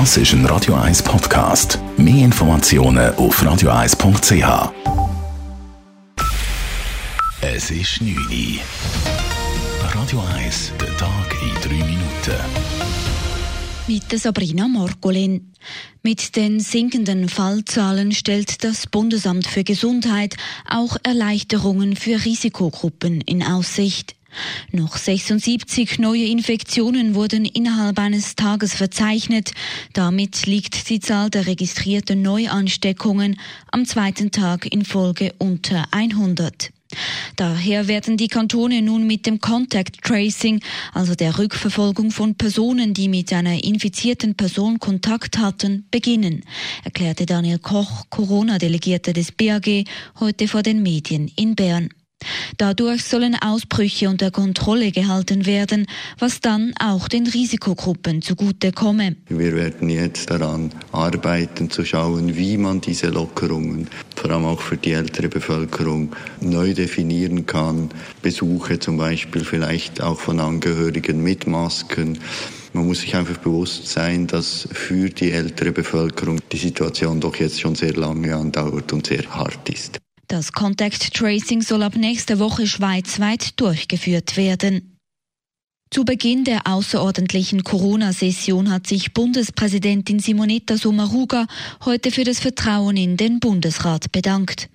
Das ist ein Radio 1 Podcast. Mehr Informationen auf radio1.ch. Es ist 9 Uhr. Radio 1, der Tag in 3 Minuten. Mit Sabrina Morgolin. Mit den sinkenden Fallzahlen stellt das Bundesamt für Gesundheit auch Erleichterungen für Risikogruppen in Aussicht. Noch 76 neue Infektionen wurden innerhalb eines Tages verzeichnet. Damit liegt die Zahl der registrierten Neuansteckungen am zweiten Tag in Folge unter 100. Daher werden die Kantone nun mit dem Contact Tracing, also der Rückverfolgung von Personen, die mit einer infizierten Person Kontakt hatten, beginnen, erklärte Daniel Koch, Corona-Delegierter des BAG, heute vor den Medien in Bern. Dadurch sollen Ausbrüche unter Kontrolle gehalten werden, was dann auch den Risikogruppen zugutekomme. Wir werden jetzt daran arbeiten, zu schauen, wie man diese Lockerungen, vor allem auch für die ältere Bevölkerung, neu definieren kann. Besuche zum Beispiel vielleicht auch von Angehörigen mit Masken. Man muss sich einfach bewusst sein, dass für die ältere Bevölkerung die Situation doch jetzt schon sehr lange andauert und sehr hart ist. Das Contact Tracing soll ab nächster Woche schweizweit durchgeführt werden. Zu Beginn der außerordentlichen Corona-Session hat sich Bundespräsidentin Simonetta Sommaruga heute für das Vertrauen in den Bundesrat bedankt.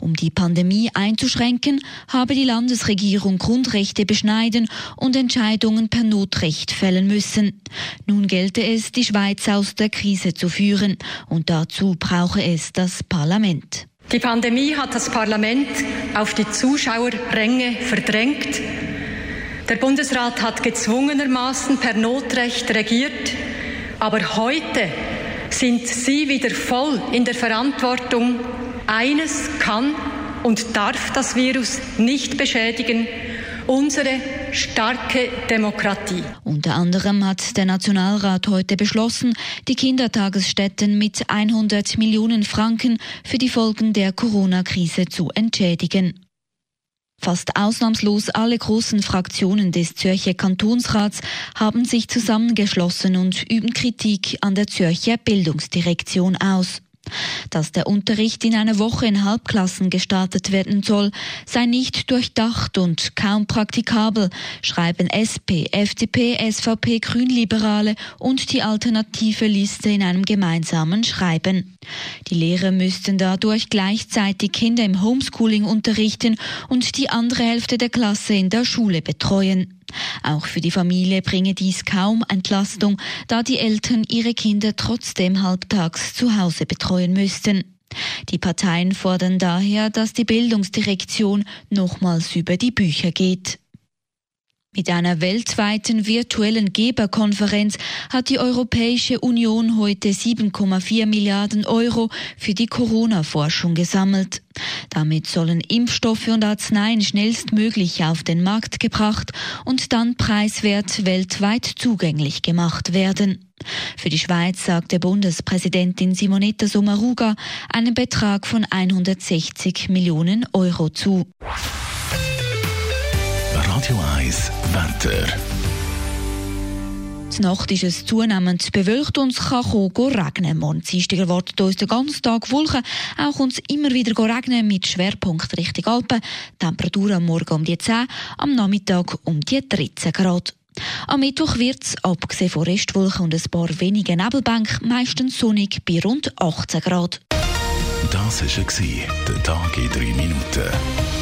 Um die Pandemie einzuschränken, habe die Landesregierung Grundrechte beschneiden und Entscheidungen per Notrecht fällen müssen. Nun gelte es, die Schweiz aus der Krise zu führen, und dazu brauche es das Parlament. Die Pandemie hat das Parlament auf die Zuschauerränge verdrängt. Der Bundesrat hat gezwungenermaßen per Notrecht regiert. Aber heute sind Sie wieder voll in der Verantwortung. Eines kann und darf das Virus nicht beschädigen unsere starke Demokratie. Unter anderem hat der Nationalrat heute beschlossen, die Kindertagesstätten mit 100 Millionen Franken für die Folgen der Corona-Krise zu entschädigen. Fast ausnahmslos alle großen Fraktionen des Zürcher Kantonsrats haben sich zusammengeschlossen und üben Kritik an der Zürcher Bildungsdirektion aus. Dass der Unterricht in einer Woche in Halbklassen gestartet werden soll, sei nicht durchdacht und kaum praktikabel, schreiben SP, FDP, SVP, Grünliberale und die alternative Liste in einem gemeinsamen Schreiben. Die Lehrer müssten dadurch gleichzeitig Kinder im Homeschooling unterrichten und die andere Hälfte der Klasse in der Schule betreuen. Auch für die Familie bringe dies kaum Entlastung, da die Eltern ihre Kinder trotzdem halbtags zu Hause betreuen müssten. Die Parteien fordern daher, dass die Bildungsdirektion nochmals über die Bücher geht. Mit einer weltweiten virtuellen Geberkonferenz hat die Europäische Union heute 7,4 Milliarden Euro für die Corona-Forschung gesammelt. Damit sollen Impfstoffe und Arzneien schnellstmöglich auf den Markt gebracht und dann preiswert weltweit zugänglich gemacht werden. Für die Schweiz sagte Bundespräsidentin Simonetta Sommaruga einen Betrag von 160 Millionen Euro zu. Radio 1 Wetter. Die Nacht ist es zunehmend bewölkt und es kann kommen, regnen. Morgen Dienstag erwartet uns den ganzen Tag Wolken. Auch uns immer wieder regnen mit Schwerpunkt Richtung Alpen. Temperatur am Morgen um die 10, am Nachmittag um die 13 Grad. Am Mittwoch wird es, abgesehen von Restwolken und ein paar wenige Nebelbänke, meistens sonnig bei rund 18 Grad. Das war der Tag in drei Minuten.